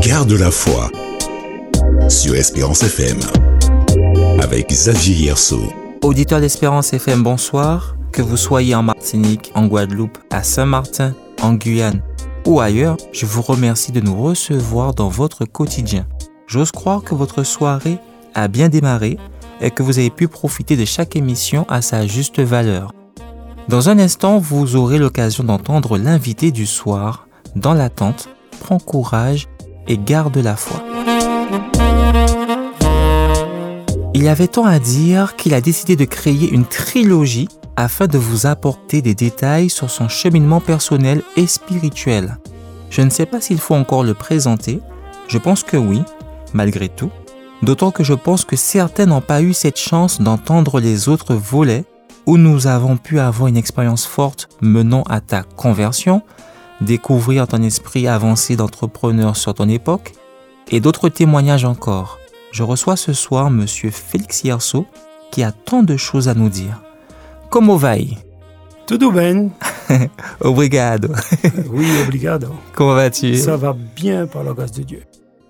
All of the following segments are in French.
Garde la foi sur Espérance FM avec Xavier Hierso. Auditeurs d'Espérance FM, bonsoir. Que vous soyez en Martinique, en Guadeloupe, à Saint-Martin, en Guyane ou ailleurs, je vous remercie de nous recevoir dans votre quotidien. J'ose croire que votre soirée a bien démarré et que vous avez pu profiter de chaque émission à sa juste valeur. Dans un instant, vous aurez l'occasion d'entendre l'invité du soir. Dans l'attente, prends courage et garde la foi. Il avait tant à dire qu'il a décidé de créer une trilogie afin de vous apporter des détails sur son cheminement personnel et spirituel. Je ne sais pas s'il faut encore le présenter, je pense que oui, malgré tout, d'autant que je pense que certains n'ont pas eu cette chance d'entendre les autres volets où nous avons pu avoir une expérience forte menant à ta conversion, découvrir ton esprit avancé d'entrepreneur sur ton époque, et d'autres témoignages encore. Je reçois ce soir Monsieur Félix Yerso qui a tant de choses à nous dire. Comment va-t-il Tudo bem. Obrigado. oui, obrigado. Comment vas-tu? Ça va bien par la grâce de Dieu.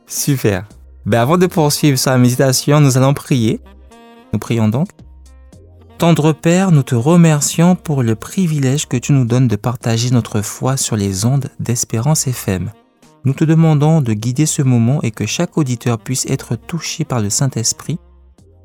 Super. Ben avant de poursuivre sa méditation, nous allons prier. Nous prions donc. Tendre Père, nous te remercions pour le privilège que tu nous donnes de partager notre foi sur les ondes d'Espérance FM. Nous te demandons de guider ce moment et que chaque auditeur puisse être touché par le Saint-Esprit.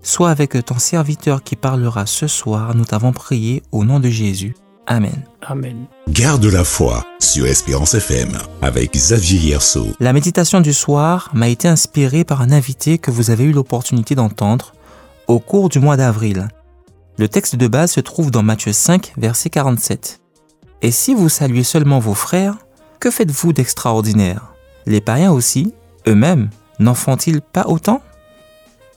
Soit avec ton serviteur qui parlera ce soir, nous t'avons prié au nom de Jésus. Amen. Amen. Garde la foi sur Espérance FM avec Xavier Hierso. La méditation du soir m'a été inspirée par un invité que vous avez eu l'opportunité d'entendre au cours du mois d'avril. Le texte de base se trouve dans Matthieu 5, verset 47. Et si vous saluez seulement vos frères, que faites-vous d'extraordinaire? Les païens aussi, eux-mêmes, n'en font-ils pas autant?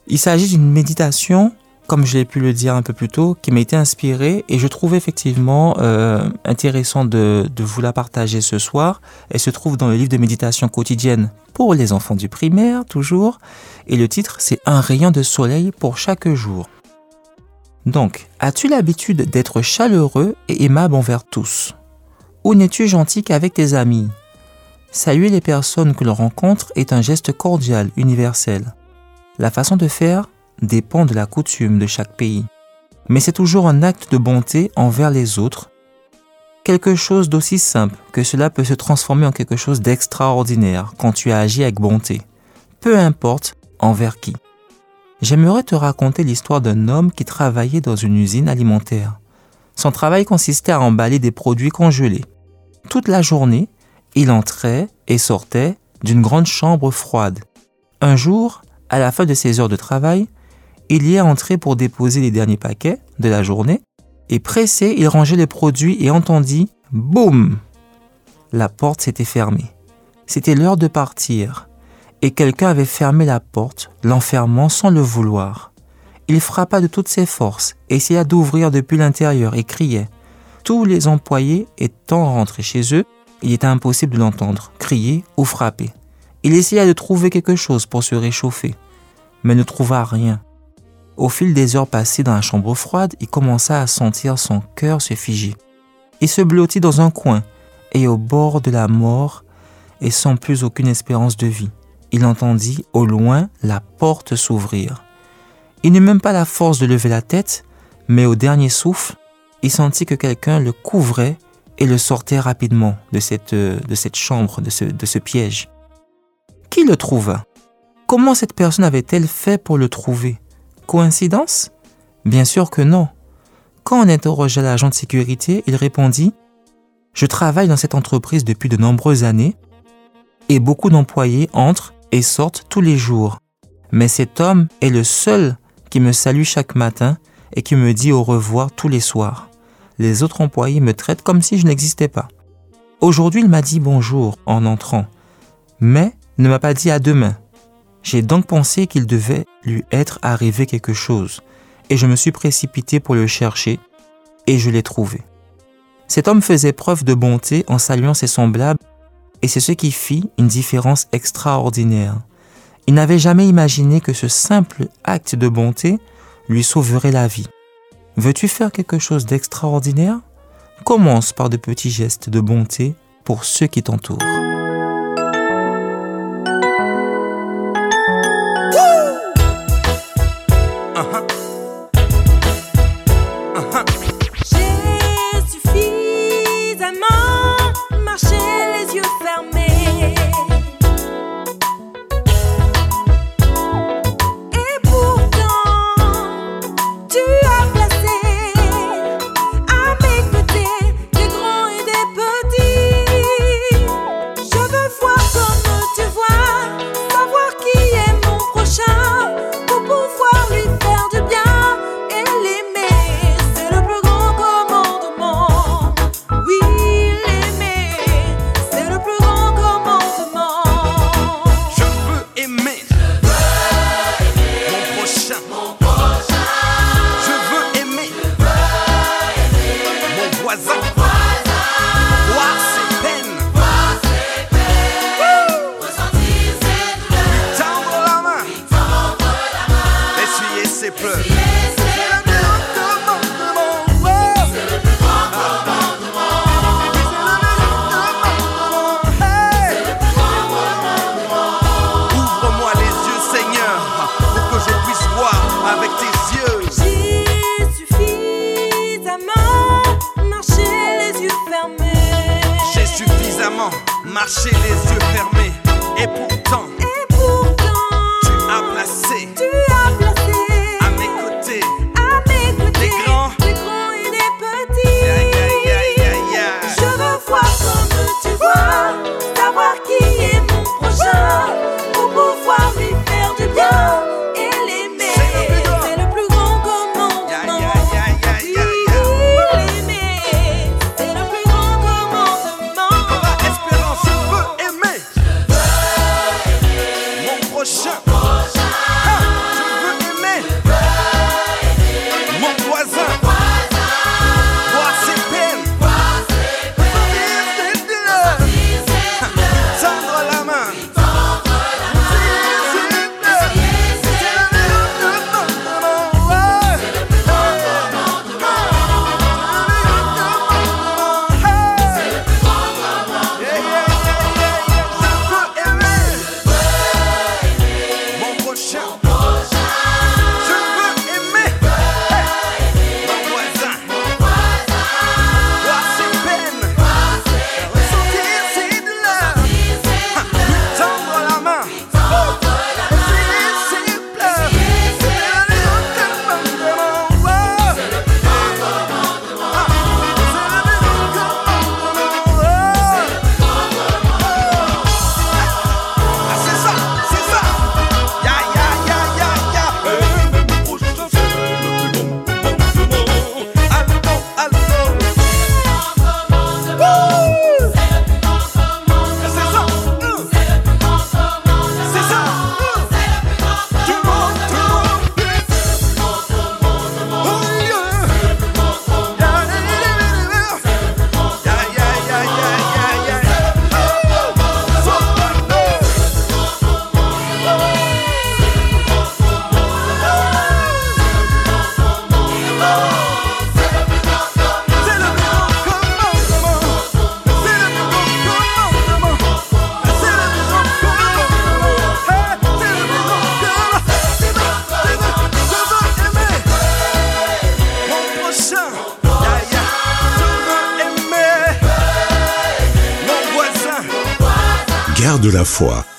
Il s'agit d'une méditation, comme je l'ai pu le dire un peu plus tôt, qui m'a été inspirée et je trouve effectivement euh, intéressant de, de vous la partager ce soir. Elle se trouve dans le livre de méditation quotidienne pour les enfants du primaire, toujours. Et le titre, c'est Un rayon de soleil pour chaque jour. Donc, as-tu l'habitude d'être chaleureux et aimable envers tous? Ou n'es-tu gentil qu'avec tes amis? Saluer les personnes que l'on rencontre est un geste cordial, universel. La façon de faire dépend de la coutume de chaque pays. Mais c'est toujours un acte de bonté envers les autres. Quelque chose d'aussi simple que cela peut se transformer en quelque chose d'extraordinaire quand tu agis avec bonté. Peu importe envers qui. J'aimerais te raconter l'histoire d'un homme qui travaillait dans une usine alimentaire. Son travail consistait à emballer des produits congelés. Toute la journée, il entrait et sortait d'une grande chambre froide. Un jour, à la fin de ses heures de travail, il y est entré pour déposer les derniers paquets de la journée et pressé, il rangeait les produits et entendit boum La porte s'était fermée. C'était l'heure de partir et quelqu'un avait fermé la porte, l'enfermant sans le vouloir. Il frappa de toutes ses forces, essaya d'ouvrir depuis l'intérieur et criait. Tous les employés étant rentrés chez eux, il était impossible de l'entendre crier ou frapper. Il essaya de trouver quelque chose pour se réchauffer, mais ne trouva rien. Au fil des heures passées dans la chambre froide, il commença à sentir son cœur se figer. Il se blottit dans un coin et au bord de la mort et sans plus aucune espérance de vie il entendit au loin la porte s'ouvrir. Il n'eut même pas la force de lever la tête, mais au dernier souffle, il sentit que quelqu'un le couvrait et le sortait rapidement de cette, de cette chambre, de ce, de ce piège. Qui le trouva? Comment cette personne avait-elle fait pour le trouver? Coïncidence? Bien sûr que non. Quand on interrogea l'agent de sécurité, il répondit ⁇ Je travaille dans cette entreprise depuis de nombreuses années et beaucoup d'employés entrent sortent tous les jours. Mais cet homme est le seul qui me salue chaque matin et qui me dit au revoir tous les soirs. Les autres employés me traitent comme si je n'existais pas. Aujourd'hui, il m'a dit bonjour en entrant, mais ne m'a pas dit à demain. J'ai donc pensé qu'il devait lui être arrivé quelque chose, et je me suis précipité pour le chercher, et je l'ai trouvé. Cet homme faisait preuve de bonté en saluant ses semblables et c'est ce qui fit une différence extraordinaire. Il n'avait jamais imaginé que ce simple acte de bonté lui sauverait la vie. Veux-tu faire quelque chose d'extraordinaire? Commence par de petits gestes de bonté pour ceux qui t'entourent.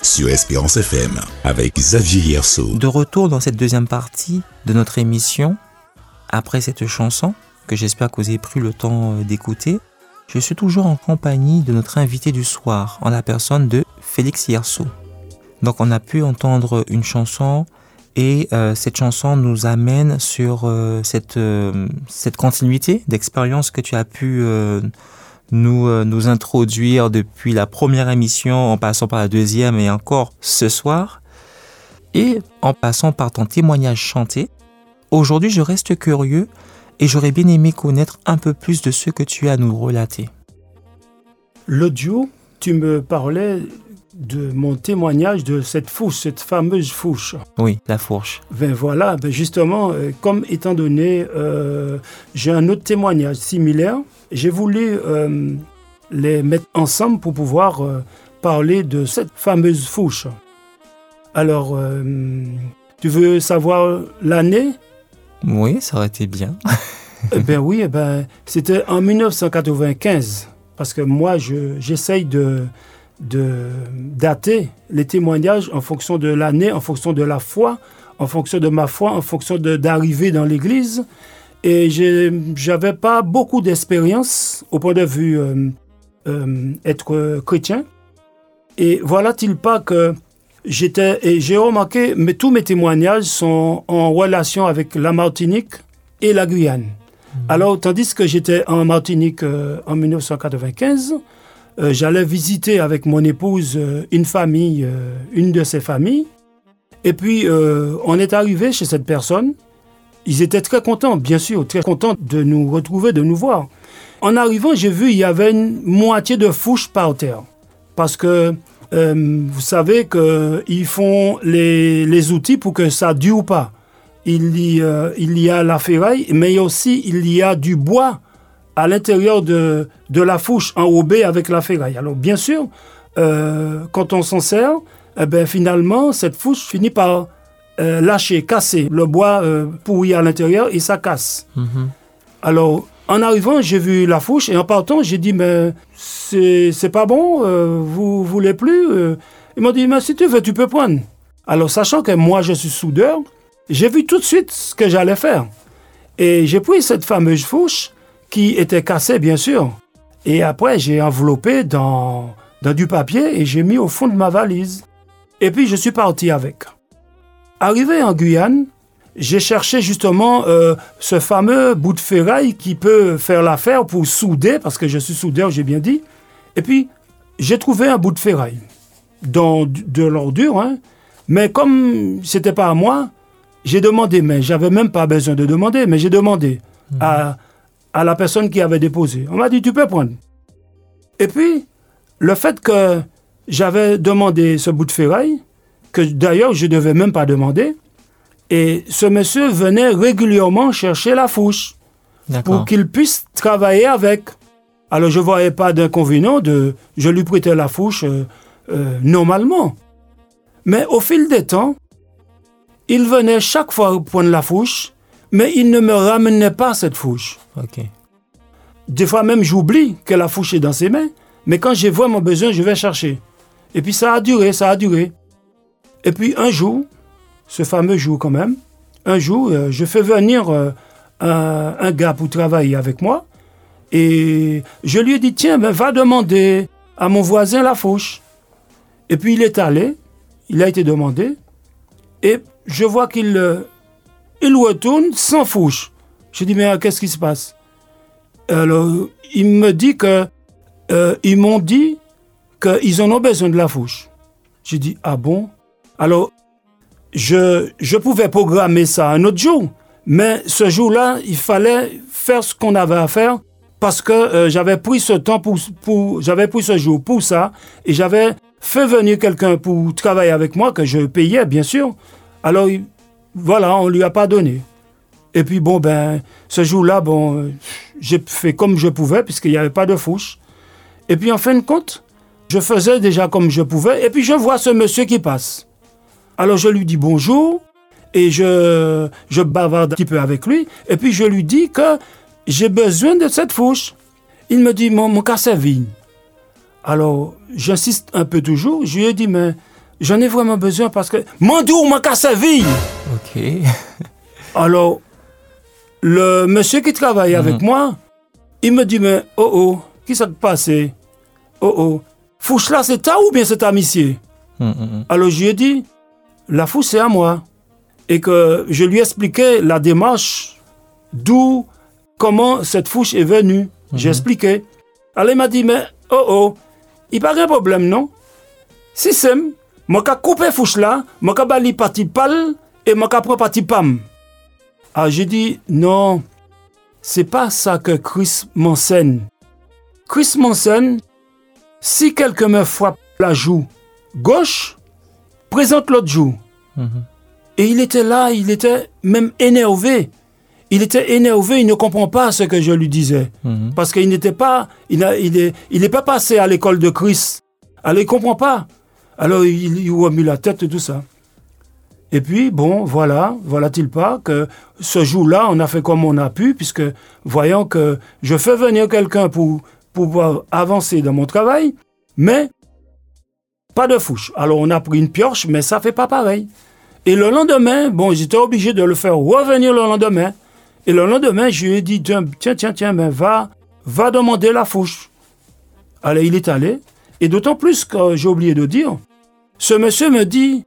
Sur Espérance FM avec Xavier Hierso. De retour dans cette deuxième partie de notre émission, après cette chanson, que j'espère que vous avez pris le temps euh, d'écouter, je suis toujours en compagnie de notre invité du soir, en la personne de Félix Hierso. Donc on a pu entendre une chanson et euh, cette chanson nous amène sur euh, cette, cette continuité d'expérience que tu as pu nous, euh, nous introduire depuis la première émission en passant par la deuxième et encore ce soir. Et en passant par ton témoignage chanté, aujourd'hui je reste curieux et j'aurais bien aimé connaître un peu plus de ce que tu as à nous relater. L'audio, tu me parlais de mon témoignage de cette fourche, cette fameuse fourche. Oui, la fourche. Ben voilà, ben justement, euh, comme étant donné, euh, j'ai un autre témoignage similaire, j'ai voulu euh, les mettre ensemble pour pouvoir euh, parler de cette fameuse fourche. Alors, euh, tu veux savoir l'année? Oui, ça aurait été bien. Eh ben oui, eh ben, c'était en 1995. Parce que moi, je- j'essaye de, de dater les témoignages en fonction de l'année, en fonction de la foi, en fonction de ma foi, en fonction d'arriver dans l'église. Et j'avais pas beaucoup d'expérience au point de vue euh, euh, être chrétien. Et voilà-t-il pas que j'étais, et j'ai remarqué, mais tous mes témoignages sont en relation avec la Martinique et la Guyane. Alors, tandis que j'étais en Martinique euh, en 1995, euh, j'allais visiter avec mon épouse euh, une famille, une de ses familles. Et puis, on est arrivé chez cette personne. Ils étaient très contents, bien sûr, très contents de nous retrouver, de nous voir. En arrivant, j'ai vu il y avait une moitié de fouche par terre. Parce que euh, vous savez qu'ils font les, les outils pour que ça dure pas. Il y, euh, il y a la ferraille, mais aussi il y a du bois à l'intérieur de, de la fourche enrobée avec la ferraille. Alors bien sûr, euh, quand on s'en sert, eh ben, finalement, cette fourche finit par euh, lâcher, casser. Le bois euh, pourri à l'intérieur et ça casse. Mhm. Alors, en arrivant, j'ai vu la fourche et en partant, j'ai dit, mais c'est c'est pas bon, euh, vous voulez plus euh. Ils m'ont dit, mais si tu veux, tu peux prendre. Alors, sachant que moi, je suis soudeur, j'ai vu tout de suite ce que j'allais faire. Et j'ai pris cette fameuse fourche qui était cassée, bien sûr. Et après, j'ai enveloppé dans, dans du papier et j'ai mis au fond de ma valise. Et puis, je suis parti avec. Arrivé en Guyane, j'ai cherché justement euh, ce fameux bout de ferraille qui peut faire l'affaire pour souder, parce que je suis soudeur, j'ai bien dit. Et puis, j'ai trouvé un bout de ferraille dans de l'ordure, hein. mais comme c'était pas à moi, j'ai demandé, mais j'avais même pas besoin de demander, mais j'ai demandé à, à la personne qui avait déposé. On m'a dit, tu peux prendre. Et puis, le fait que j'avais demandé ce bout de ferraille, que d'ailleurs je ne devais même pas demander, et ce monsieur venait régulièrement chercher la fourche pour qu'il puisse travailler avec. Alors je ne voyais pas d'inconvénient de... Je lui prêtais la fourche euh, euh, normalement. Mais au fil des temps, il venait chaque fois prendre la fourche, mais il ne me ramenait pas cette fourche. Ok. Des fois même, j'oublie que la fourche est dans ses mains, mais quand j'ai vraiment besoin, je vais chercher. Et puis ça a duré, ça a duré. Et puis un jour, ce fameux jour quand même, un jour, euh, je fais venir euh, un, gars pour travailler avec moi, et je lui ai dit, tiens, ben, va demander à mon voisin la fourche. Et puis il est allé, il a été demandé, et je vois qu'il euh, il retourne sans fourche. Je dis, mais qu'est-ce qui se passe? Alors, il me dit que ils m'ont dit qu'ils en ont besoin de la fourche. J'ai dit ah bon? Alors, je pouvais programmer ça un autre jour, mais ce jour-là, il fallait faire ce qu'on avait à faire parce que euh, j'avais pris ce temps pour, pour j'avais ce jour pour ça et j'avais fait venir quelqu'un pour travailler avec moi que je payais bien sûr. Alors il- voilà, on lui a pas donné. Et puis bon ben ce jour-là bon j'ai fait comme je pouvais puisqu'il n'y avait pas de fourche. Et puis en fin de compte, je faisais déjà comme je pouvais et puis je vois ce monsieur qui passe. Alors je lui dis bonjour et je je bavarde un petit peu avec lui et puis je lui dis que j'ai besoin de cette fourche. Il me dit mon mon cas c'est vigne. Alors, j'insiste un peu toujours. Je lui ai dit, mais j'en ai vraiment besoin parce que Mandour m'a cassé la vie. Ok. Alors, le monsieur qui travaille avec moi, il me dit, mais oh oh, qui ça te passe Oh oh, fouche là, c'est ta ou bien c'est ta monsieur Hum, hum, hum. Alors, je lui ai dit, la fouche, c'est à moi. Et que je lui ai expliqué la démarche, d'où, comment cette fouche est venue. J'ai expliqué. Alors, il m'a dit, mais oh oh, il pas de problème, non? Si c'est, moi, qu'à couper fouche là, moi, qu'à bali parti pal et moi, qu'à prendre parti pam. Ah, j'ai dit, non, c'est pas ça que Chris m'enseigne. Chris m'enseigne, si quelqu'un me frappe la joue gauche, présente l'autre joue. Et il était là, il était même énervé. Il était énervé, il ne comprend pas ce que je lui disais. Parce qu'il n'était pas, il n'est il est, il est pas passé à l'école de Chris. Alors il comprend pas. Alors il, il mis la tête et tout ça. Et puis, bon, voilà, voilà-t-il pas que ce jour-là, on a fait comme on a pu, puisque voyant que je fais venir quelqu'un pour pouvoir avancer dans mon travail, mais pas de fouche. Alors on a pris une pioche, mais ça fait pas pareil. Et le lendemain, bon, j'étais obligé de le faire revenir le lendemain. Et le lendemain, je lui ai dit, tiens, tiens, tiens, ben va, va demander la fouche. Alors il est allé. Et d'autant plus que j'ai oublié de dire, ce monsieur me dit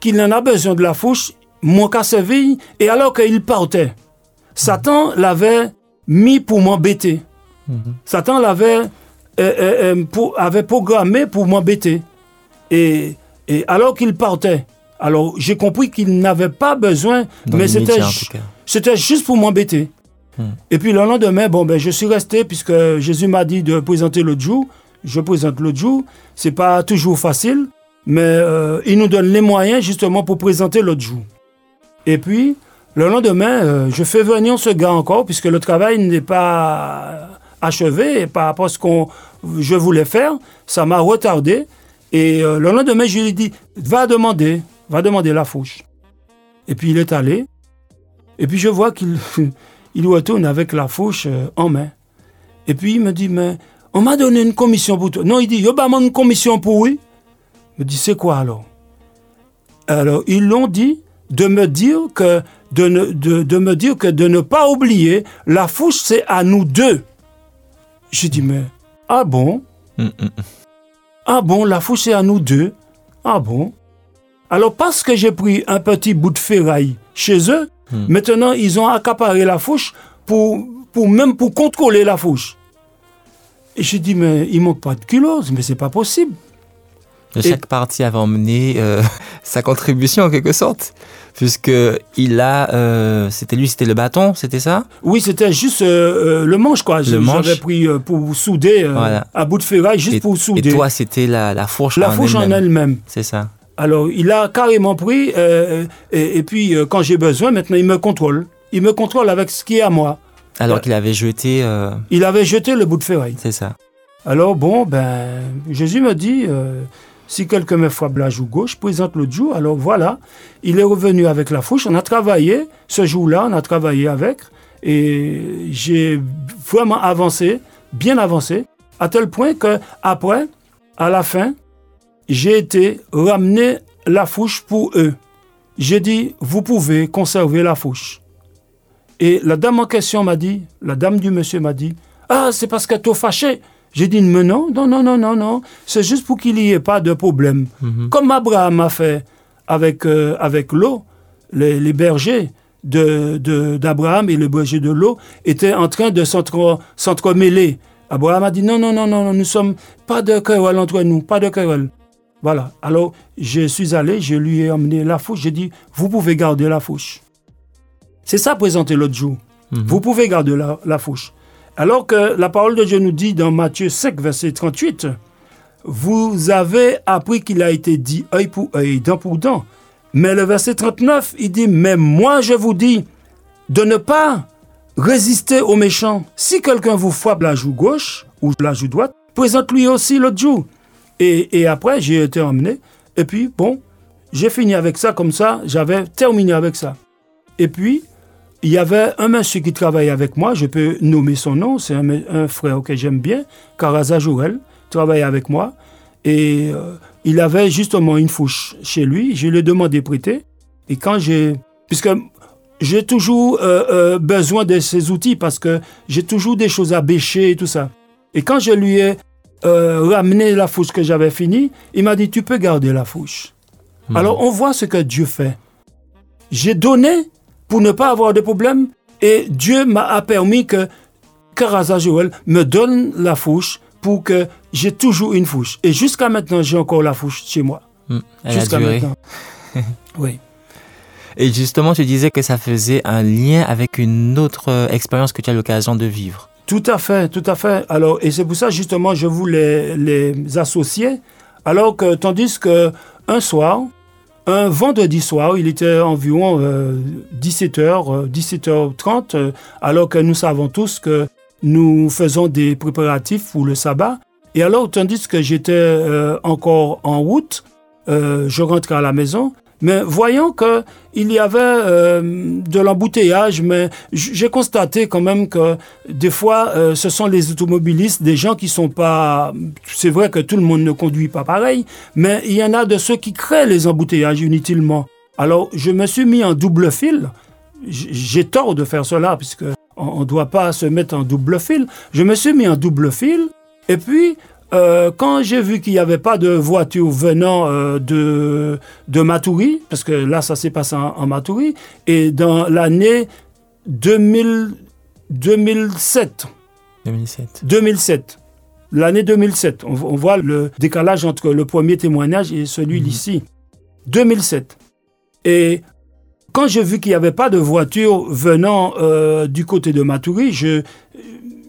qu'il en a besoin de la fouche, mon qu'à Séville, et alors qu'il partait. Satan l'avait mis pour m'embêter. Satan l'avait euh, euh, euh, avait programmé pour m'embêter. Et, et alors qu'il partait, alors j'ai compris qu'il n'avait pas besoin, Dans mais c'était c'était juste pour m'embêter. Et puis le lendemain, bon, ben, je suis resté puisque Jésus m'a dit de présenter l'autre jour. Je présente l'autre jour. C'est pas toujours facile, mais euh, il nous donne les moyens justement pour présenter l'autre jour. Et puis, le lendemain, euh, je fais venir ce gars encore puisque le travail n'est pas achevé et par rapport à ce que je voulais faire, ça m'a retardé. Et euh, le lendemain, je lui ai dit, va demander, va demander la fouche. Et puis il est allé. Et puis je vois qu'il il retourne avec la fauche euh, en main. Et puis il me dit, mais on m'a donné une commission pour toi. Non, il dit, yo, bah, une commission pour oui. Je me dit, c'est quoi alors? Alors, ils l'ont dit de me dire que de, ne- me dire que de ne pas oublier, la fouche, c'est à nous deux. J'ai dit, mais, ah bon? Hum, hum, hum. Ah bon, la fouche c'est à nous deux? Ah bon? Alors parce que j'ai pris un petit bout de ferraille chez eux, maintenant ils ont accaparé la fouche pour, pour même pour contrôler la fouche. Et j'ai dit mais il manque pas de kilos, mais c'est pas possible. Et Chaque partie avait emmené euh, sa contribution en quelque sorte, puisque il a, euh, c'était lui, c'était le bâton, c'était ça? Oui, c'était juste euh, euh, le manche quoi. J'ai- manche. J'avais pris pour souder Voilà. un bout de ferraille juste et, pour et souder. toi, c'était la, la fourche la en fouche en elle-même. C'est ça. Alors, il a carrément pris, et, et puis quand j'ai besoin, maintenant il me contrôle. Il me contrôle avec ce qui est à moi. Alors qu'il avait jeté, Il avait jeté le bout de ferraille. c'est ça. Alors bon, ben, Jésus me dit, si quelqu'un me frappe la joue gauche, présente l'autre jour. Alors voilà, il est revenu avec la fouche. On a travaillé, ce jour-là, on a travaillé avec. Et j'ai vraiment avancé, bien avancé, à tel point que après, à la fin, j'ai été ramener la fouche pour eux. J'ai dit, vous pouvez conserver la fouche. Et la dame en question m'a dit, la dame du monsieur m'a dit, ah, c'est parce qu'elle t'a fâché. J'ai dit, mais non, non, non, non, non, non. C'est juste pour qu'il n'y ait pas de problème. Comme Abraham a fait avec, euh, avec l'eau, les, les bergers de- de- d'Abraham et les bergers de l'eau étaient en train de s'entre- s'entremêler. Abraham a dit, non, non, non, non, nous sommes pas de querelle entre nous, pas de querelle. Voilà. Alors, je suis allé, je lui ai emmené la fouche. J'ai dit, vous pouvez garder la fouche. C'est ça présenté l'autre jour. Vous pouvez garder la, la fouche. Alors que la parole de Dieu nous dit dans Matthieu 5, verset 38, vous avez appris qu'il a été dit œil pour œil, dent pour dent. Mais le verset 39, il dit, mais moi je vous dis de ne pas résister aux méchants. Si quelqu'un vous frappe la joue gauche ou la joue droite, présente-lui aussi l'autre joue. Et, et après, j'ai été emmené. Et puis, bon, j'ai fini avec ça comme ça. J'avais terminé avec ça. Et puis, il y avait un monsieur qui travaillait avec moi. Je peux nommer son nom. C'est un, un frère que j'aime bien, Caraza Jourel. travaillait avec moi. Et euh, il avait justement une fourche chez lui. Je lui ai demandé de prêter. Et quand j'ai... Puisque j'ai toujours euh, euh, besoin de ces outils parce que j'ai toujours des choses à bêcher et tout ça. Et quand je lui ai ramené la fourche que j'avais finie, il m'a dit, tu peux garder la fourche. Hmm. Alors on voit ce que Dieu fait. J'ai donné pour ne pas avoir de problème et Dieu m'a permis que Karaza Joël me donne la fourche pour que j'ai toujours une fourche. Et jusqu'à maintenant, j'ai encore la fourche chez moi. Hmm, jusqu'à maintenant. oui. Et justement, tu disais que ça faisait un lien avec une autre euh, expérience que tu as l'occasion de vivre. Tout à fait, tout à fait. Alors, et c'est pour ça, justement, je voulais les associer. Alors que, tandis que un soir, un vendredi soir, il était environ 17h, 17h30, alors que nous savons tous que nous faisons des préparatifs pour le sabbat. Et alors, tandis que j'étais euh, encore en route, euh, je rentrais à la maison, mais voyant qu'il y avait euh, de l'embouteillage, mais j'ai constaté quand même que des fois, ce sont les automobilistes, des gens qui sont pas... C'est vrai que tout le monde ne conduit pas pareil, mais il y en a de ceux qui créent les embouteillages inutilement. Alors, je me suis mis en double fil. J'ai tort de faire cela, puisque on ne doit pas se mettre en double fil. Je me suis mis en double fil. Et puis, euh, quand j'ai vu qu'il n'y avait pas de voiture venant euh, de, de Matoury, parce que là, ça s'est passé en, Matoury, et dans l'année 2007. 2007. 2007. L'année 2007. On, voit le décalage entre le premier témoignage et celui mhm. d'ici. 2007. Et quand j'ai vu qu'il n'y avait pas de voiture venant euh, du côté de Matoury, je,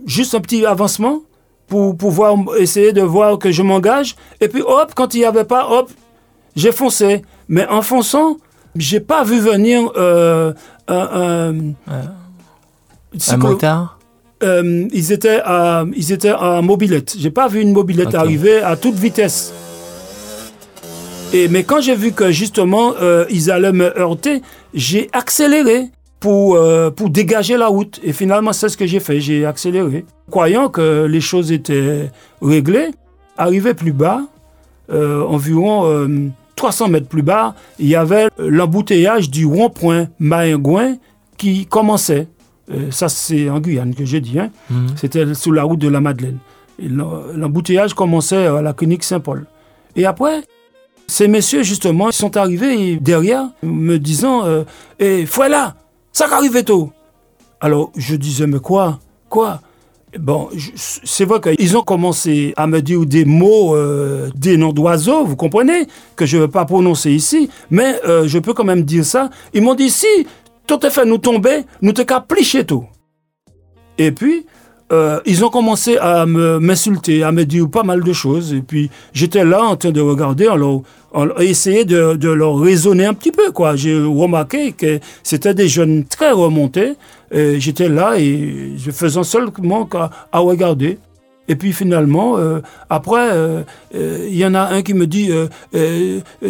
juste un petit avancement pour pouvoir essayer de voir que je m'engage. Et puis hop, quand il n'y avait pas, hop, j'ai foncé. Mais en fonçant, j'ai pas vu venir euh, un, un, motard. Euh, ils étaient à, ils étaient à mobilette. J'ai pas vu une mobilette arriver à toute vitesse mais quand j'ai vu que justement euh, ils allaient me heurter, j'ai accéléré pour, euh, pour dégager la route. Et finalement, c'est ce que j'ai fait. J'ai accéléré. Croyant que les choses étaient réglées, arrivé plus bas, euh, environ 300 mètres plus bas, il y avait l'embouteillage du rond-point Maingouin qui commençait. ça, c'est en Guyane que j'ai dit. Hein. Mhm. C'était sur la route de la Madeleine. L'embouteillage commençait à la clinique Saint-Paul. Et après, ces messieurs, justement, ils sont arrivés derrière, me disant euh, Eh, là, ça arrive tôt. Alors, je disais Mais quoi? Quoi? Bon, c'est vrai qu'ils ont commencé à me dire des mots, euh, des noms d'oiseaux, vous comprenez, que je ne vais pas prononcer ici, mais euh, je peux quand même dire ça. Ils m'ont dit Si, tout est fait nous tomber, nous te qu'à plicher tout. Et puis, euh, ils ont commencé à m'insulter, à me dire pas mal de choses. Et puis j'étais là en train de regarder, alors essayer de, de, leur raisonner un petit peu. quoi. J'ai remarqué que c'était des jeunes très remontés. J'étais là et je faisais seulement qu'à à regarder. Et puis finalement, euh, après, euh, il y en a un qui me dit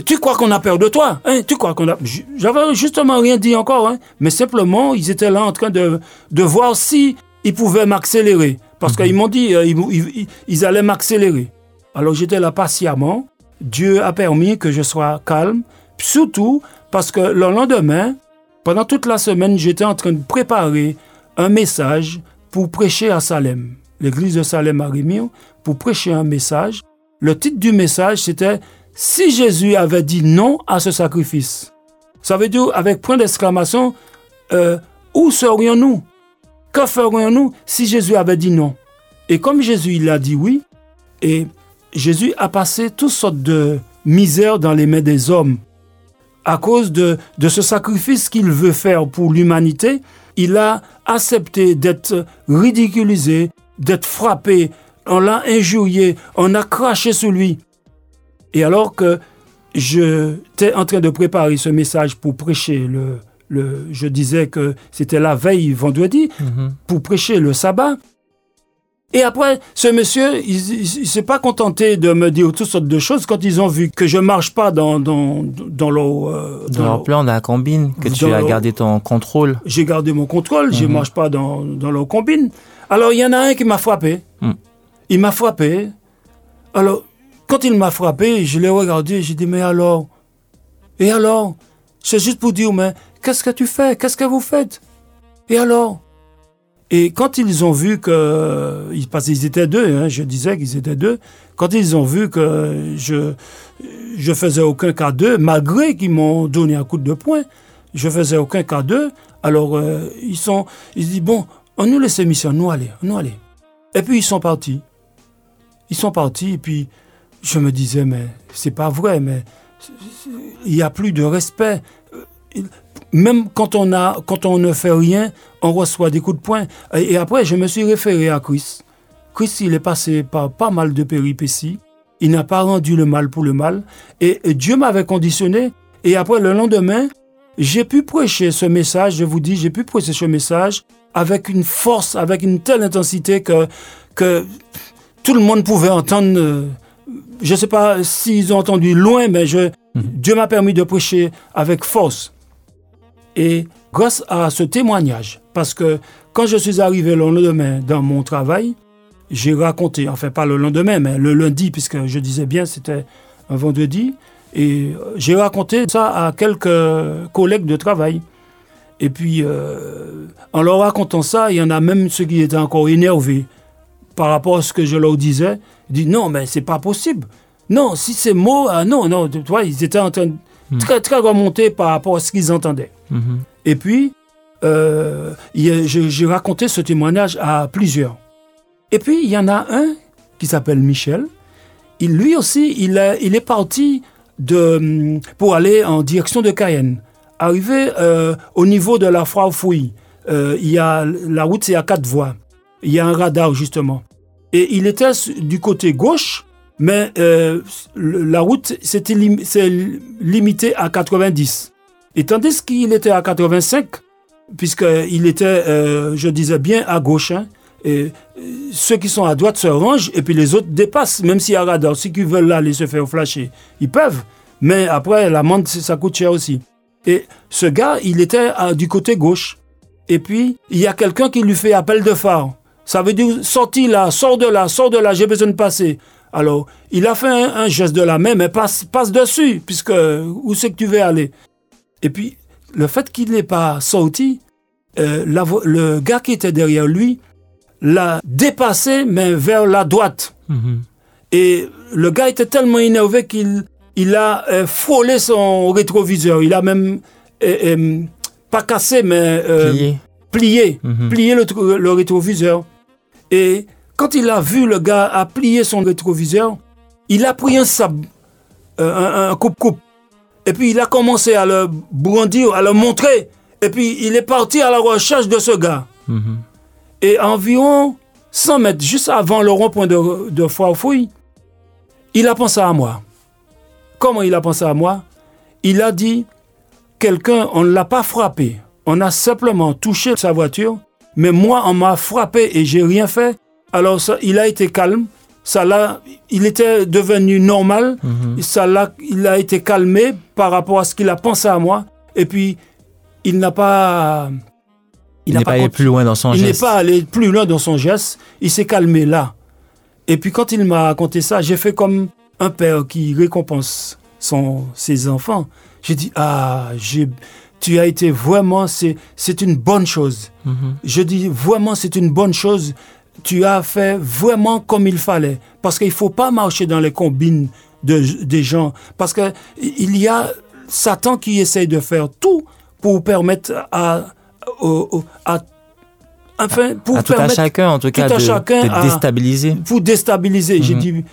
Tu crois qu'on a peur de toi hein? Tu crois qu'on a. J'avais justement rien dit encore, hein? mais simplement, ils étaient là en train de, de voir si ils pouvaient m'accélérer. Parce mhm. qu'ils m'ont dit, euh, ils, allaient m'accélérer. Alors j'étais là patiemment. Dieu a permis que je sois calme. Surtout parce que le lendemain, pendant toute la semaine, j'étais en train de préparer un message pour prêcher à Salem, l'église de Salem à pour prêcher un message. Le titre du message, c'était Si Jésus avait dit non à ce sacrifice. Ça veut dire, avec point d'exclamation, euh, où serions-nous? Que ferions-nous si Jésus avait dit non? Et comme Jésus il a dit oui, et Jésus a passé toutes sortes de misères dans les mains des hommes. À cause de, de ce sacrifice qu'il veut faire pour l'humanité, il a accepté d'être ridiculisé, d'être frappé, on l'a injurié, on a craché sur lui. Et alors que j'étais en train de préparer ce message pour prêcher le, je disais que c'était la veille vendredi mhm. pour prêcher le sabbat. Et après, ce monsieur, il ne s'est pas contenté de me dire toutes sortes de choses quand ils ont vu que je marche pas dans, dans, dans leur... Euh, dans, leur plan, dans la combine, que tu as gardé ton contrôle. J'ai gardé mon contrôle, je ne mhm. marche pas dans, dans leur combine. Alors, il y en a un qui m'a frappé. Mm. Il m'a frappé Alors, quand il m'a frappé, je l'ai regardé, j'ai dit, mais alors? Et alors? C'est juste pour dire, mais qu'est-ce que tu fais? Qu'est-ce que vous faites? Et alors? Et quand ils ont vu que, parce qu'ils étaient deux, hein, je disais qu'ils étaient deux, quand ils ont vu que je je faisais aucun cas d'eux, malgré qu'ils m'ont donné un coup de poing, je faisais aucun cas d'eux, alors euh, ils sont, ils disent, bon, on nous laisse mission, nous aller, nous aller. Et puis ils sont partis. Ils sont partis, et puis je me disais, mais c'est pas vrai, mais il n'y a plus de respect. Même quand on, a, quand on ne fait rien, on reçoit des coups de poing. Et après, je me suis référé à Chris. Chris, il est passé par pas mal de péripéties. Il n'a pas rendu le mal pour le mal. Et, Dieu m'avait conditionné. Et après, le lendemain, j'ai pu prêcher ce message, je vous dis, j'ai pu prêcher ce message avec une force, avec une telle intensité que, que tout le monde pouvait entendre. Euh, je ne sais pas s'ils ont entendu loin, mais je, mhm. Dieu m'a permis de prêcher avec force. Et grâce à ce témoignage, parce que quand je suis arrivé le lendemain dans mon travail, j'ai raconté, enfin pas le lendemain, mais le lundi, puisque je disais bien c'était un vendredi, et euh, j'ai raconté ça à quelques collègues de travail. Et puis, euh, en leur racontant ça, il y en a même ceux qui étaient encore énervés par rapport à ce que je leur disais. Ils disent non, mais c'est pas possible. Non, si ces mots, ah non, non, tu vois, ils étaient en train de hmm. très, très remonter par rapport à ce qu'ils entendaient. Hmm. Et puis, euh, j'ai raconté ce témoignage à plusieurs. Et puis, il y en a un qui s'appelle Michel. Il, lui aussi, il, est parti de, pour aller en direction de Cayenne. Arrivé euh, au niveau de la Fouille, euh, il y a, la route, c'est à quatre voies. Il y a un radar, justement. Et il était du côté gauche, mais la route s'était limitée à 90. Et tandis qu'il était à 85, puisqu'il était, je disais bien, à gauche, hein, et ceux qui sont à droite se rangent et puis les autres dépassent, même s'il y a un radar. Ceux qui veulent aller se faire flasher, ils peuvent. Mais après, l'amende, ça coûte cher aussi. Et ce gars, il était du côté gauche. Et puis, il y a quelqu'un qui lui fait appel de phare. Ça veut dire, sorti là, sors de là, sors de là, j'ai besoin de passer. Alors, il a fait un, geste de la main, mais passe, passe dessus, puisque où c'est que tu veux aller? Et puis, le fait qu'il n'ait pas sorti, euh, le gars qui était derrière lui, l'a dépassé, mais vers la droite. Mhm. Et le gars était tellement énervé qu'il il a euh, frôlé son rétroviseur. Il a même euh, pas cassé, mais plié, plié, mhm. le, rétroviseur. Et quand il a vu le gars a plié son rétroviseur, il a pris un sable, un coupe-coupe. Et puis il a commencé à le brandir, à le montrer. Et puis il est parti à la recherche de ce gars. Mhm. Et environ 100 mètres, juste avant le rond-point de, de Fouille, il a pensé à moi. Comment il a pensé à moi? Il a dit, quelqu'un, on ne l'a pas frappé, on a simplement touché sa voiture, mais moi, on m'a frappé et j'ai rien fait. Alors ça, il a été calme, ça il était devenu normal, mhm. ça il a été calmé par rapport à ce qu'il a pensé à moi, et puis il n'a pas il n'est pas, allé plus loin dans son geste. Il n'est pas allé plus loin dans son geste. Il s'est calmé là. Et puis quand il m'a raconté ça, j'ai fait comme un père qui récompense son, ses enfants. J'ai dit, ah, tu as été vraiment, c'est une bonne chose. Mm-hmm. Je dis, vraiment, c'est une bonne chose. Tu as fait vraiment comme il fallait. Parce qu'il ne faut pas marcher dans les combines de, des gens. Parce qu'il y a Satan qui essaye de faire tout pour permettre à à enfin pour tout à chacun en tout cas de, déstabiliser. pour déstabiliser. J'ai mhm. dit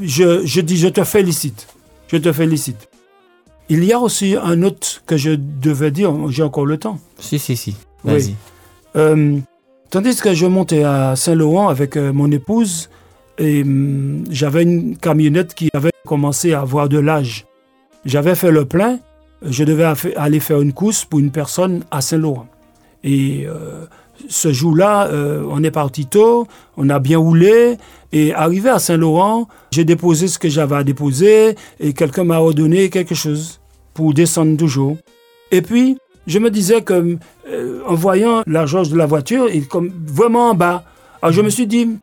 je, je dis je te félicite. Je te félicite. Il y a aussi un autre que je devais dire j'ai encore le temps. Si si si. Vas-y. Euh, tandis que je montais à Saint-Laurent avec euh, mon épouse et hum, j'avais une camionnette qui avait commencé à avoir de l'âge j'avais fait le plein je devais aller faire une course pour une personne à Saint-Laurent et euh, ce jour-là, euh, on est parti tôt, on a bien roulé, et arrivé à Saint-Laurent, j'ai déposé ce que j'avais à déposer, et quelqu'un m'a ordonné quelque chose pour descendre toujours. Et puis, je me disais que, euh, en voyant la jauge de la voiture, il comme vraiment en bas. Alors je me suis dit,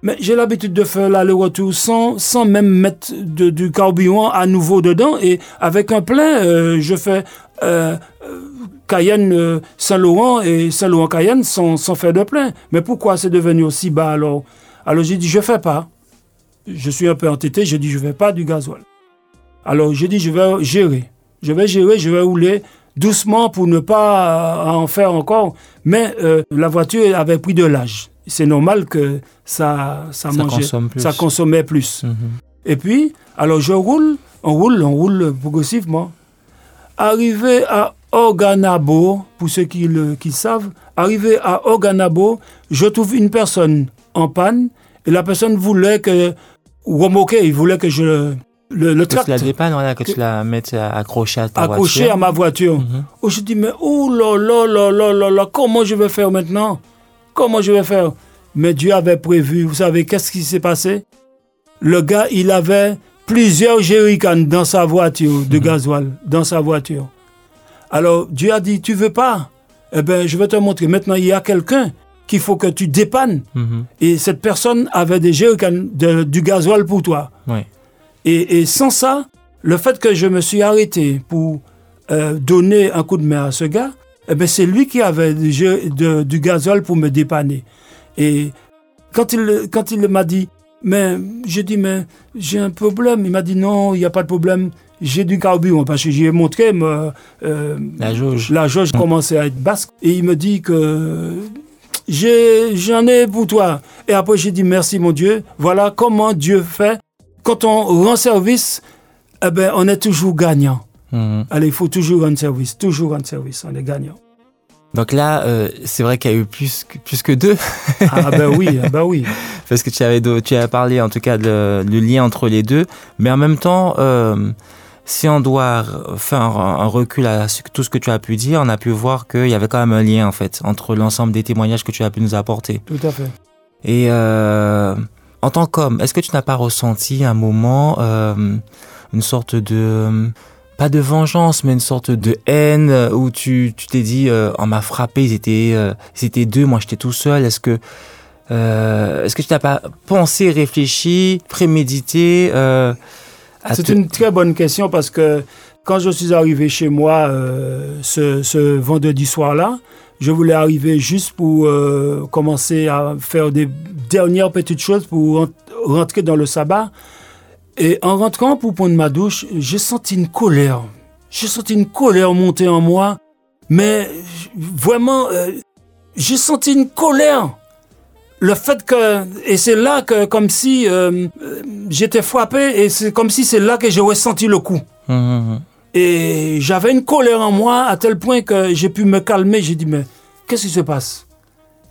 Mais j'ai l'habitude de faire l'aller-retour sans, sans même mettre du carburant à nouveau dedans. Et avec un plein, euh, je fais euh, Cayenne Saint-Laurent et Saint-Laurent Cayenne sans, sans faire de plein. Mais pourquoi c'est devenu aussi bas alors? Alors j'ai dit, je fais pas. Je suis un peu entêté, j'ai dit, je vais pas du gasoil. Alors j'ai dit, je vais gérer. Je vais gérer, je vais rouler doucement pour ne pas en faire encore. Mais la voiture avait pris de l'âge c'est normal que ça, ça, mangeait, ça consommait plus. Mhm. Et puis, alors je roule, on roule, on roule progressivement. Arrivé à Organabo, pour ceux qui le qui savent, arrivé à Organabo, je trouve une personne en panne et la personne voulait que, ou remoquer, il voulait que je le, le. Que tu la dépannes, voilà, que, tu la mettes accrochée à ta accrochée à ma voiture. Mhm. Oh, je dis, mais oh là là là là là là, comment je vais faire maintenant? Comment je vais faire? Mais Dieu avait prévu. Vous savez, qu'est-ce qui s'est passé? Le gars, il avait plusieurs jerrycans dans sa voiture de mhm. gasoil, dans sa voiture. Alors Dieu a dit, tu veux pas? Eh bien, je vais te montrer. Maintenant, il y a quelqu'un qu'il faut que tu dépannes. Mhm. Et cette personne avait des jerrycans du gasoil pour toi. Et, sans ça, le fait que je me suis arrêté pour euh, donner un coup de main à ce gars, eh ben, c'est lui qui avait du, du gazole pour me dépanner. Et quand il, quand il m'a dit, mais j'ai dit, mais j'ai un problème. Il m'a dit, non, il n'y a pas de problème. J'ai du carburant parce que j'ai montré euh, la jauge. La jauge hum. commençait à être basse. Et il me dit que j'en ai, pour toi. Et après, j'ai dit, merci mon Dieu. Voilà comment Dieu fait. Quand on rend service, eh ben, on est toujours gagnant. Mhm. Allez, il faut toujours rendre service, toujours rendre service, on est gagnant. Donc là, euh, c'est vrai qu'il y a eu plus que, plus que deux. ah ben oui, ah ben oui. Parce que tu avais, tu avais parlé en tout cas de, le lien entre les deux. Mais en même temps, euh, si on doit faire un, recul à tout ce que tu as pu dire, on a pu voir qu'il y avait quand même un lien en fait entre l'ensemble des témoignages que tu as pu nous apporter. Tout à fait. Et euh, en tant qu'homme, est-ce que tu n'as pas ressenti un moment une sorte de pas de vengeance, mais une sorte de haine euh, où tu t'es dit, euh, on m'a frappé, ils étaient, euh, ils étaient deux, moi j'étais tout seul. Est-ce que, est-ce que tu n'as pas pensé, réfléchi, prémédité C'est une très bonne question parce que quand je suis arrivé chez moi ce, ce, vendredi soir-là, je voulais arriver juste pour commencer à faire des dernières petites choses pour rentrer dans le sabbat. Et en rentrant pour prendre ma douche, j'ai senti une colère. J'ai senti une colère monter en moi. Mais vraiment, euh, j'ai senti une colère. Le fait que, et c'est là que, comme si euh, j'étais frappé, et c'est comme si c'est là que j'ai ressenti le coup. Hum, hum, hum. Et j'avais une colère en moi à tel point que j'ai pu me calmer. J'ai dit, mais qu'est-ce qui se passe?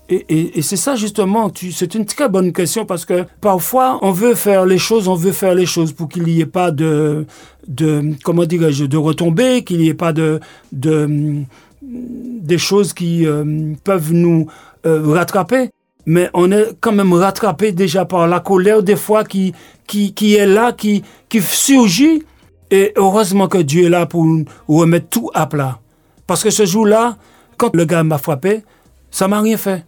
Et, c'est ça justement, c'est une très bonne question parce que parfois on veut faire les choses, on veut faire les choses pour qu'il n'y ait pas de, de comment dirais-je, de retombées, qu'il n'y ait pas de, de des choses qui euh, peuvent nous euh, rattraper. Mais on est quand même rattrapé déjà par la colère des fois qui, qui, qui est là, qui, qui surgit. Et heureusement que Dieu est là pour remettre tout à plat. Parce que ce jour-là, quand le gars m'a frappé, ça m'a rien fait.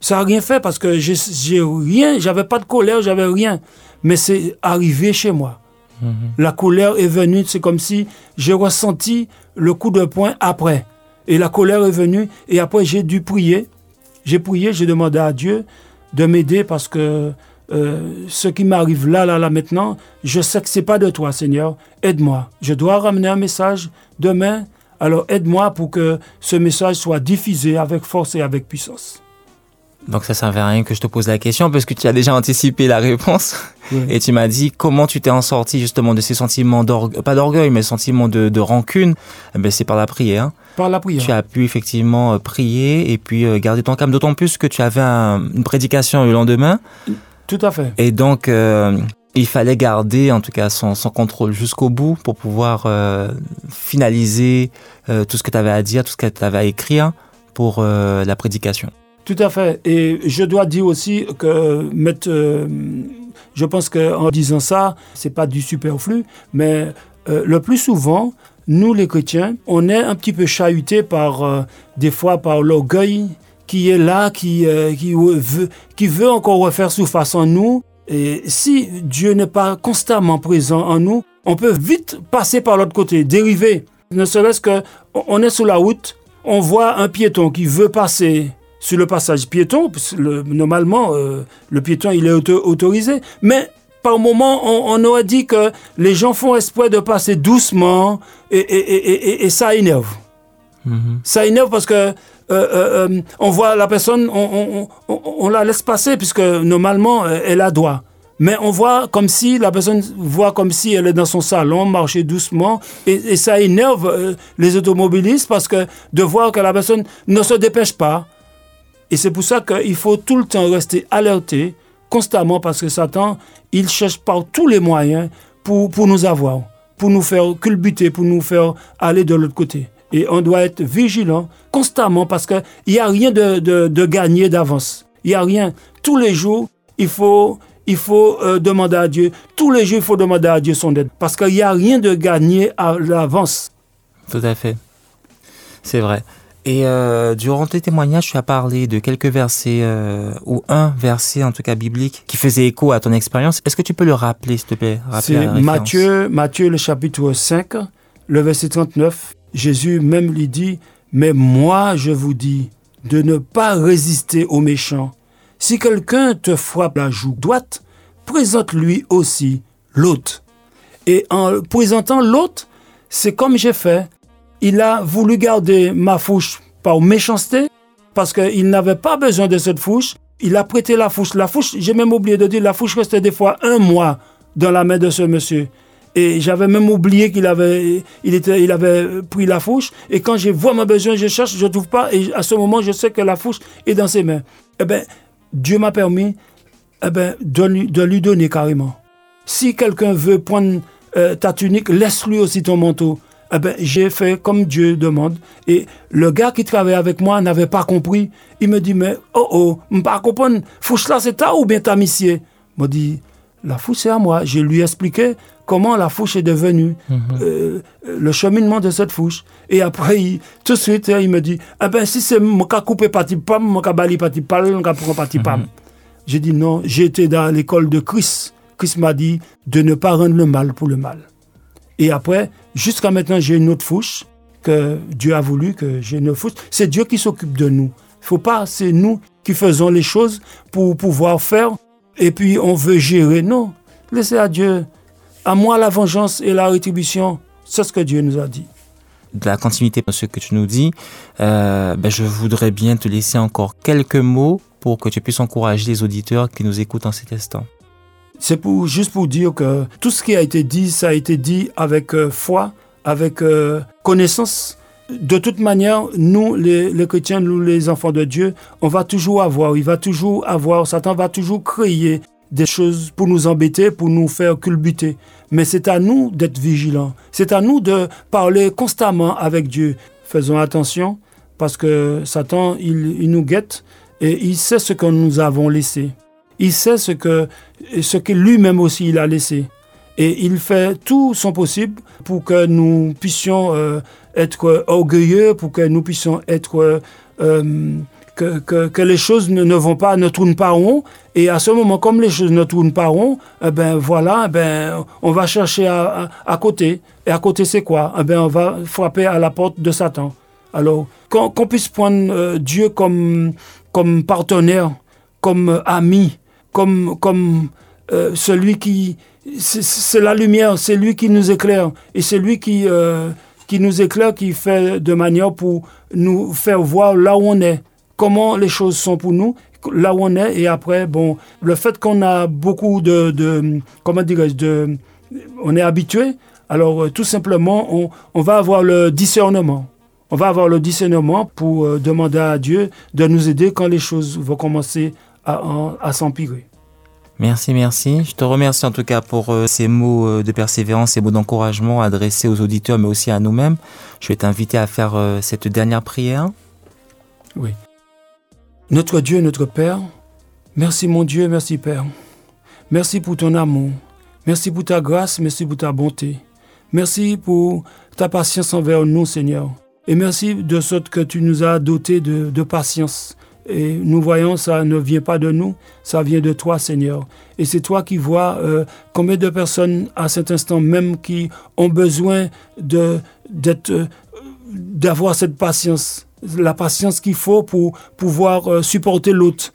Ça n'a rien fait parce que j'ai rien, j'avais pas de colère, j'avais rien. Mais c'est arrivé chez moi. Mhm. La colère est venue, c'est comme si j'ai ressenti le coup de poing après. Et la colère est venue et après j'ai dû prier. J'ai prié, j'ai demandé à Dieu de m'aider parce que euh, ce qui m'arrive là, là, là maintenant, je sais que c'est pas de toi, Seigneur. Aide-moi. Je dois ramener un message demain. Alors aide-moi pour que ce message soit diffusé avec force et avec puissance. Donc ça servait à rien que je te pose la question parce que tu as déjà anticipé la réponse et tu m'as dit comment tu t'es en sorti justement de ces sentiments d'orgueil, pas d'orgueil mais sentiments de, de rancune? Eh ben c'est par la prière. Par la prière. Tu as pu effectivement euh, prier et puis euh, garder ton calme, d'autant plus que tu avais une prédication le lendemain. Tout à fait. Et donc euh, il fallait garder en tout cas son, son contrôle jusqu'au bout pour pouvoir finaliser tout ce que tu avais à dire, tout ce que tu avais à écrire pour la prédication. Tout à fait. Et je dois dire aussi que mettre, euh, je pense qu'en disant ça, c'est pas du superflu, mais euh, le plus souvent, nous les chrétiens, on est un petit peu chahutés par, euh, des fois, par l'orgueil qui est là, qui, euh, qui, veut, qui veut encore refaire surface en nous. Et si Dieu n'est pas constamment présent en nous, on peut vite passer par l'autre côté, dériver. Ne serait-ce que on est sur la route, on voit un piéton qui veut passer sur le passage piéton. normalement, euh, le piéton il est autorisé, mais par moment, on, aurait dit que les gens font espoir de passer doucement et, ça énerve. Mm-hmm. Ça énerve parce que euh, euh, euh, on voit la personne, on, la laisse passer puisque normalement elle a droit. Mais on voit comme si la personne voit comme si elle est dans son salon, marcher doucement, et, ça énerve les automobilistes parce que de voir que la personne ne se dépêche pas. Et c'est pour ça qu'il faut tout le temps rester alerté, constamment, parce que Satan, il cherche par tous les moyens pour, pour nous avoir, pour nous faire culbuter, pour nous faire aller de l'autre côté. Et on doit être vigilant constamment parce qu'il n'y a rien de, de, gagné d'avance. Il n'y a rien. Tous les jours, il faut, il faut euh, demander à Dieu. Tous les jours, il faut demander à Dieu son aide. Parce qu'il n'y a rien de gagné à l'avance. Tout à fait. C'est vrai. Et euh, durant tes témoignages, tu as parlé de quelques versets, euh, ou un verset en tout cas biblique, qui faisait écho à ton expérience. Est-ce que tu peux le rappeler, s'il te plaît? C'est Matthieu, Matthieu, le chapitre 5, le verset 39. Jésus même lui dit, mais moi je vous dis de ne pas résister aux méchants. Si quelqu'un te frappe la joue droite, présente-lui aussi l'autre. Et en présentant l'autre, c'est comme j'ai fait. Il a voulu garder ma fouche par méchanceté, parce qu'il n'avait pas besoin de cette fouche. Il a prêté la fouche. La fouche, j'ai même oublié de dire, la fouche restait des fois un mois dans la main de ce monsieur. Et j'avais même oublié qu'il avait, il était, il avait pris la fouche. Et quand je vois mon besoin, je cherche, je ne trouve pas. Et à ce moment, je sais que la fouche est dans ses mains. Eh bien, Dieu m'a permis eh ben, de, lui, de lui donner carrément. Si quelqu'un veut prendre euh, ta tunique, laisse-lui aussi ton manteau. Eh ben, j'ai fait comme Dieu demande. Et le gars qui travaillait avec moi n'avait pas compris. Il me dit, mais oh oh, je ne pas comprendre. Fouche là, c'est ta ou bien ta missier? M'a dit, la fouche c'est à moi. Je lui ai expliqué comment la fouche est devenue, mhm. euh, le cheminement de cette fouche. Et après, tout de suite, il me dit, ah ben si c'est moi qui coupé parti pam, moi qui bali parti pal, moi qui parti pam. Mhm. J'ai dit non, j'étais dans l'école de Christ. Christ m'a dit de ne pas rendre le mal pour le mal. Et après, jusqu'à maintenant, j'ai une autre fouche que Dieu a voulu que j'ai une fouche. C'est Dieu qui s'occupe de nous. Il faut pas, c'est nous qui faisons les choses pour pouvoir faire. Et puis on veut gérer. Non, laissez à Dieu à moi la vengeance et la rétribution. C'est ce que Dieu nous a dit. De la continuité de ce que tu nous dis, euh, ben je voudrais bien te laisser encore quelques mots pour que tu puisses encourager les auditeurs qui nous écoutent en cet instant. C'est pour, juste pour dire que tout ce qui a été dit, ça a été dit avec euh, foi, avec euh, connaissance. De toute manière, nous, les, les, chrétiens, nous, les enfants de Dieu, on va toujours avoir, il va toujours avoir, Satan va toujours créer des choses pour nous embêter, pour nous faire culbuter. Mais c'est à nous d'être vigilants. C'est à nous de parler constamment avec Dieu. Faisons attention parce que Satan, il, nous guette et il sait ce que nous avons laissé. Il sait ce que, ce que lui-même aussi il a laissé. Et il fait tout son possible pour que nous puissions euh, être orgueilleux, pour que nous puissions être euh, que, les choses ne, vont pas, ne tournent pas rond. Et à ce moment, comme les choses ne tournent pas rond, eh ben voilà, eh ben on va chercher à, à, côté. Et à côté, c'est quoi? Eh ben on va frapper à la porte de Satan. Alors, qu'on puisse prendre euh, Dieu comme, comme partenaire, comme ami, comme, comme euh, celui qui... C'est la lumière, c'est lui qui nous éclaire. Et c'est lui qui, euh, qui nous éclaire, qui fait de manière pour nous faire voir là où on est comment les choses sont pour nous, là où on est. Et après, bon, le fait qu'on a beaucoup de, de comment dirais-je, de, on est habitué. Alors, euh, tout simplement, on, on, va avoir le discernement. On va avoir le discernement pour euh, demander à Dieu de nous aider quand les choses vont commencer à, à s'empirer. Merci, merci. Je te remercie en tout cas pour euh, ces mots de persévérance, ces mots d'encouragement adressés aux auditeurs, mais aussi à nous-mêmes. Je vais t'inviter à faire cette dernière prière. Oui. Notre Dieu, notre Père, merci mon Dieu, merci Père. Merci pour ton amour. Merci pour ta grâce, merci pour ta bonté. Merci pour ta patience envers nous, Seigneur. Et merci de ce que tu nous as dotés de, patience, Et nous voyons, ça ne vient pas de nous, ça vient de toi, Seigneur. Et c'est toi qui vois euh, combien de personnes à cet instant même qui ont besoin euh, d'avoir cette patience, la patience qu'il faut pour pouvoir euh, supporter l'autre.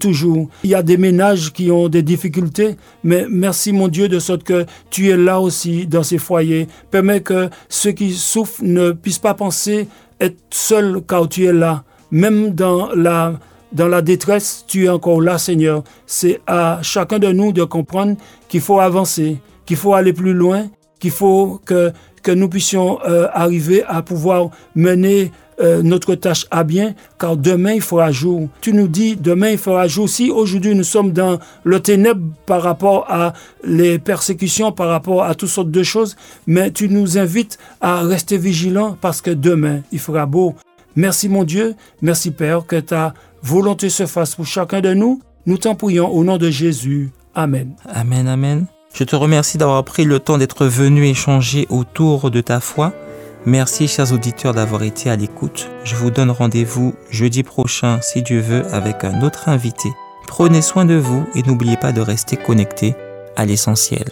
toujours. Il y a des ménages qui ont des difficultés, mais merci mon Dieu de sorte que tu es là aussi dans ces foyers. Permets que ceux qui souffrent ne puissent pas penser être seuls car tu es là même dans la, dans la détresse, tu es encore là, Seigneur. C'est à chacun de nous de comprendre qu'il faut avancer, qu'il faut aller plus loin, qu'il faut que, que nous puissions euh, arriver à pouvoir mener euh, notre tâche à bien, car demain il fera jour. Tu nous dis, demain il fera jour. Si aujourd'hui nous sommes dans le ténèbre par rapport à les persécutions, par rapport à toutes sortes de choses, mais tu nous invites à rester vigilants parce que demain il fera beau. Merci mon Dieu, merci Père, que ta volonté se fasse pour chacun de nous. Nous t'en prions au nom de Jésus. Amen. Amen, amen. Je te remercie d'avoir pris le temps d'être venu échanger autour de ta foi. Merci, chers auditeurs, d'avoir été à l'écoute. Je vous donne rendez-vous jeudi prochain, si Dieu veut, avec un autre invité. Prenez soin de vous et n'oubliez pas de rester connecté à l'essentiel.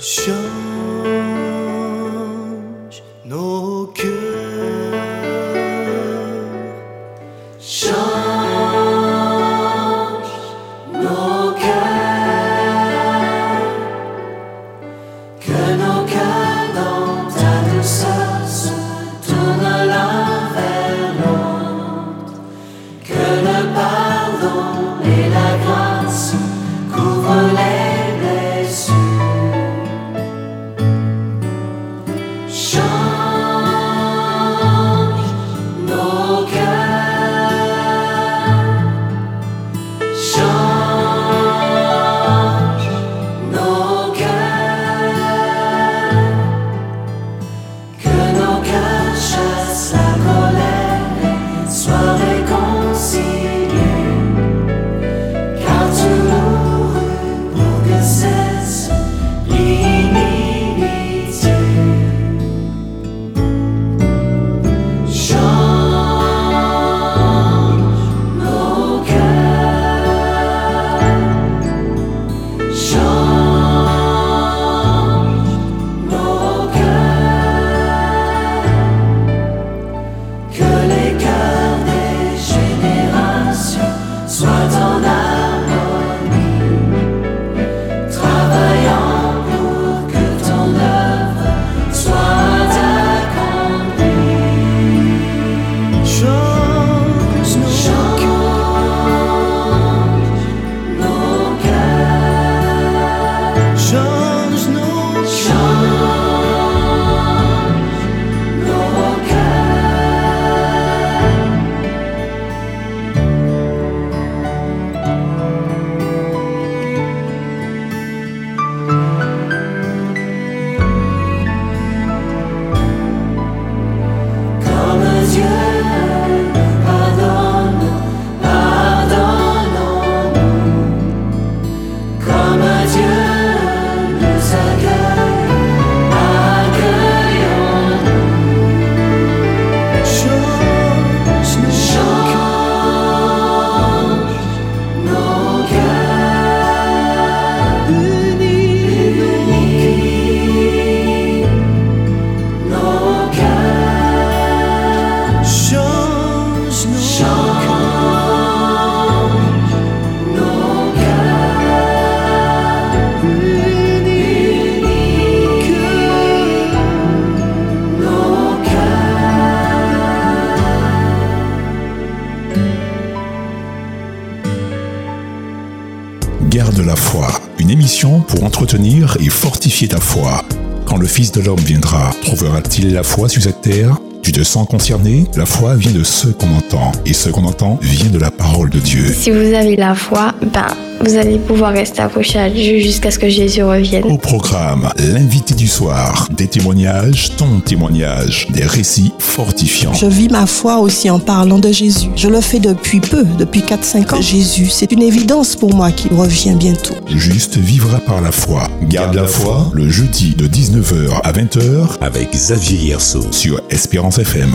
Ta foi. Quand le Fils de l'homme viendra, trouvera-t-il la foi sur cette terre? Tu te sens concerné? La foi vient de ce qu'on entend, et ce qu'on entend vient de la parole de Dieu. Si vous avez la foi, ben, vous allez pouvoir rester accroché à Dieu jusqu'à ce que Jésus revienne. Au programme, l'invité du soir, des témoignages, ton témoignage, des récits fortifiants. Je vis ma foi aussi en parlant de Jésus. Je le fais depuis peu, depuis 4-5 ans. Jésus, c'est une évidence pour moi qu'il revient bientôt. Juste vivra par la foi. Garde la foi, le jeudi de 19h à 20h avec Xavier Hierso sur Espérance FM.